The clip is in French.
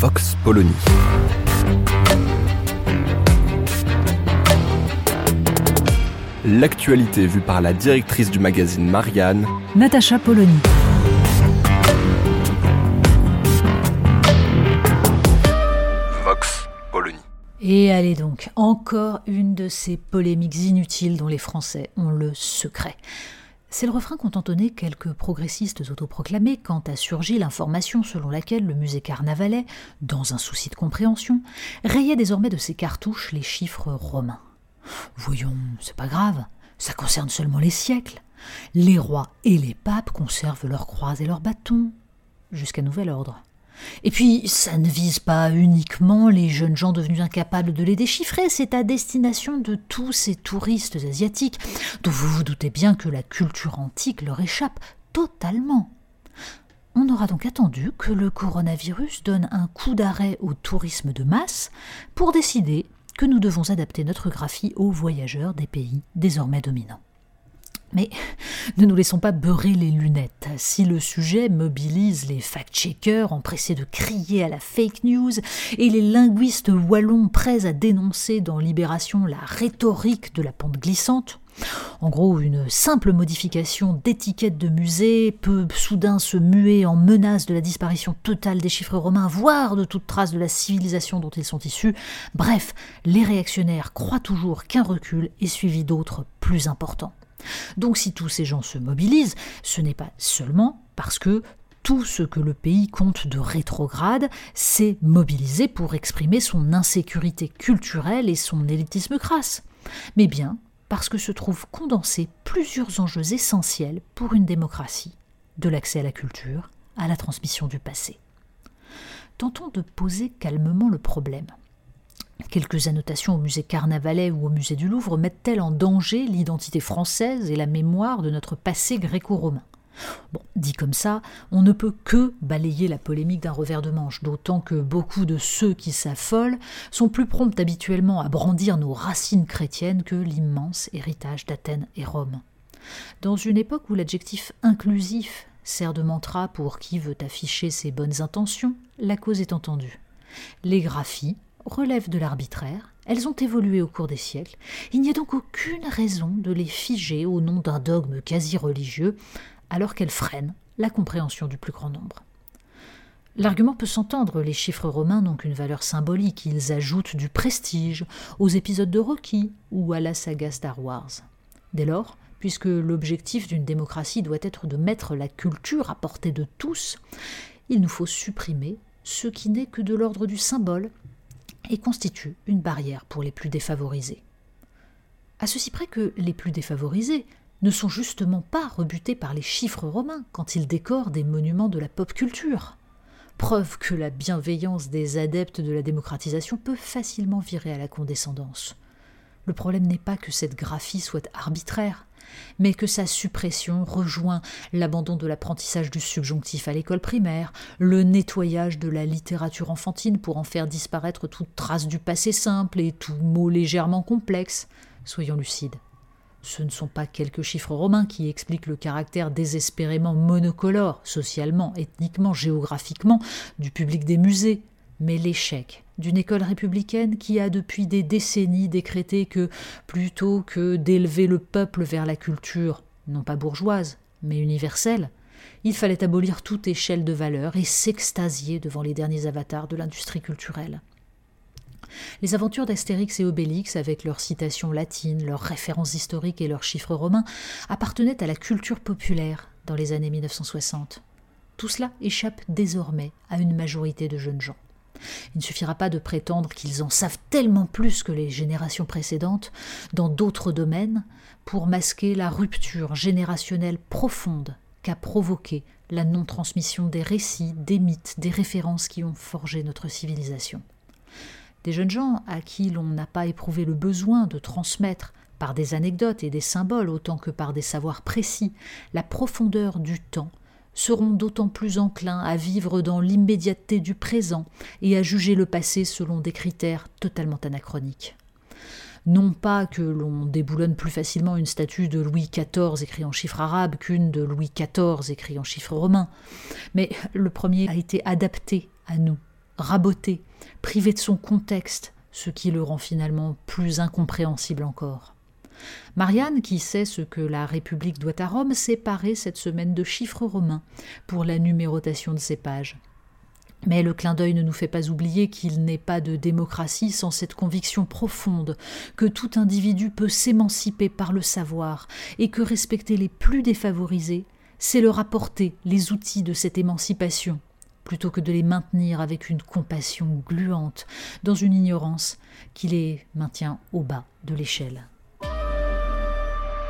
Vox Polony. L'actualité vue par la directrice du magazine Marianne, Natacha Polony. Vox Polony. Et allez donc, encore une de ces polémiques inutiles dont les Français ont le secret. C'est le refrain qu'ont entonné quelques progressistes autoproclamés quand a surgi l'information selon laquelle le musée Carnavalet, dans un souci de compréhension, rayait désormais de ses cartouches les chiffres romains. Voyons, c'est pas grave, ça concerne seulement les siècles. Les rois et les papes conservent leurs croix et leurs bâtons, jusqu'à nouvel ordre. Et puis, ça ne vise pas uniquement les jeunes gens devenus incapables de les déchiffrer, c'est à destination de tous ces touristes asiatiques, dont vous vous doutez bien que la culture antique leur échappe totalement. On aura donc attendu que le coronavirus donne un coup d'arrêt au tourisme de masse pour décider que nous devons adapter notre graphie aux voyageurs des pays désormais dominants. Mais ne nous laissons pas beurrer les lunettes. Si le sujet mobilise les fact-checkers empressés de crier à la fake news et les linguistes wallons prêts à dénoncer dans Libération la rhétorique de la pente glissante, en gros, une simple modification d'étiquette de musée peut soudain se muer en menace de la disparition totale des chiffres romains, voire de toute trace de la civilisation dont ils sont issus. Bref, les réactionnaires croient toujours qu'un recul est suivi d'autres plus importants. Donc si tous ces gens se mobilisent, ce n'est pas seulement parce que tout ce que le pays compte de rétrograde s'est mobilisé pour exprimer son insécurité culturelle et son élitisme crasse, mais bien parce que se trouvent condensés plusieurs enjeux essentiels pour une démocratie, de l'accès à la culture à la transmission du passé. Tentons de poser calmement le problème. Quelques annotations au musée Carnavalet ou au musée du Louvre mettent-elles en danger l'identité française et la mémoire de notre passé gréco-romain? Bon, dit comme ça, on ne peut que balayer la polémique d'un revers de manche, d'autant que beaucoup de ceux qui s'affolent sont plus prompts habituellement à brandir nos racines chrétiennes que l'immense héritage d'Athènes et Rome. Dans une époque où l'adjectif inclusif sert de mantra pour qui veut afficher ses bonnes intentions, la cause est entendue. Les graphies relèvent de l'arbitraire, elles ont évolué au cours des siècles, il n'y a donc aucune raison de les figer au nom d'un dogme quasi religieux, alors qu'elles freinent la compréhension du plus grand nombre. L'argument peut s'entendre, les chiffres romains n'ont qu'une valeur symbolique, ils ajoutent du prestige aux épisodes de Rocky ou à la saga Star Wars. Dès lors, puisque l'objectif d'une démocratie doit être de mettre la culture à portée de tous, il nous faut supprimer ce qui n'est que de l'ordre du symbole et constitue une barrière pour les plus défavorisés. À ceci près que les plus défavorisés ne sont justement pas rebutés par les chiffres romains quand ils décorent des monuments de la pop culture. Preuve que la bienveillance des adeptes de la démocratisation peut facilement virer à la condescendance. Le problème n'est pas que cette graphie soit arbitraire, mais que sa suppression rejoint l'abandon de l'apprentissage du subjonctif à l'école primaire, le nettoyage de la littérature enfantine pour en faire disparaître toute trace du passé simple et tout mot légèrement complexe. Soyons lucides. Ce ne sont pas quelques chiffres romains qui expliquent le caractère désespérément monocolore, socialement, ethniquement, géographiquement, du public des musées, mais l'échec d'une école républicaine qui a depuis des décennies décrété que, plutôt que d'élever le peuple vers la culture, non pas bourgeoise, mais universelle, il fallait abolir toute échelle de valeur et s'extasier devant les derniers avatars de l'industrie culturelle. Les aventures d'Astérix et Obélix, avec leurs citations latines, leurs références historiques et leurs chiffres romains, appartenaient à la culture populaire dans les années 1960. Tout cela échappe désormais à une majorité de jeunes gens. Il ne suffira pas de prétendre qu'ils en savent tellement plus que les générations précédentes dans d'autres domaines pour masquer la rupture générationnelle profonde qu'a provoqué la non-transmission des récits, des mythes, des références qui ont forgé notre civilisation. Des jeunes gens à qui l'on n'a pas éprouvé le besoin de transmettre, par des anecdotes et des symboles autant que par des savoirs précis, la profondeur du temps, seront d'autant plus enclins à vivre dans l'immédiateté du présent et à juger le passé selon des critères totalement anachroniques. Non pas que l'on déboulonne plus facilement une statue de Louis XIV écrite en chiffres arabes qu'une de Louis XIV écrite en chiffres romains, mais le premier a été adapté à nous, raboté, privé de son contexte, ce qui le rend finalement plus incompréhensible encore. Marianne, qui sait ce que la République doit à Rome, s'est parée cette semaine de chiffres romains pour la numérotation de ses pages. Mais le clin d'œil ne nous fait pas oublier qu'il n'est pas de démocratie sans cette conviction profonde que tout individu peut s'émanciper par le savoir et que respecter les plus défavorisés, c'est leur apporter les outils de cette émancipation, plutôt que de les maintenir avec une compassion gluante dans une ignorance qui les maintient au bas de l'échelle.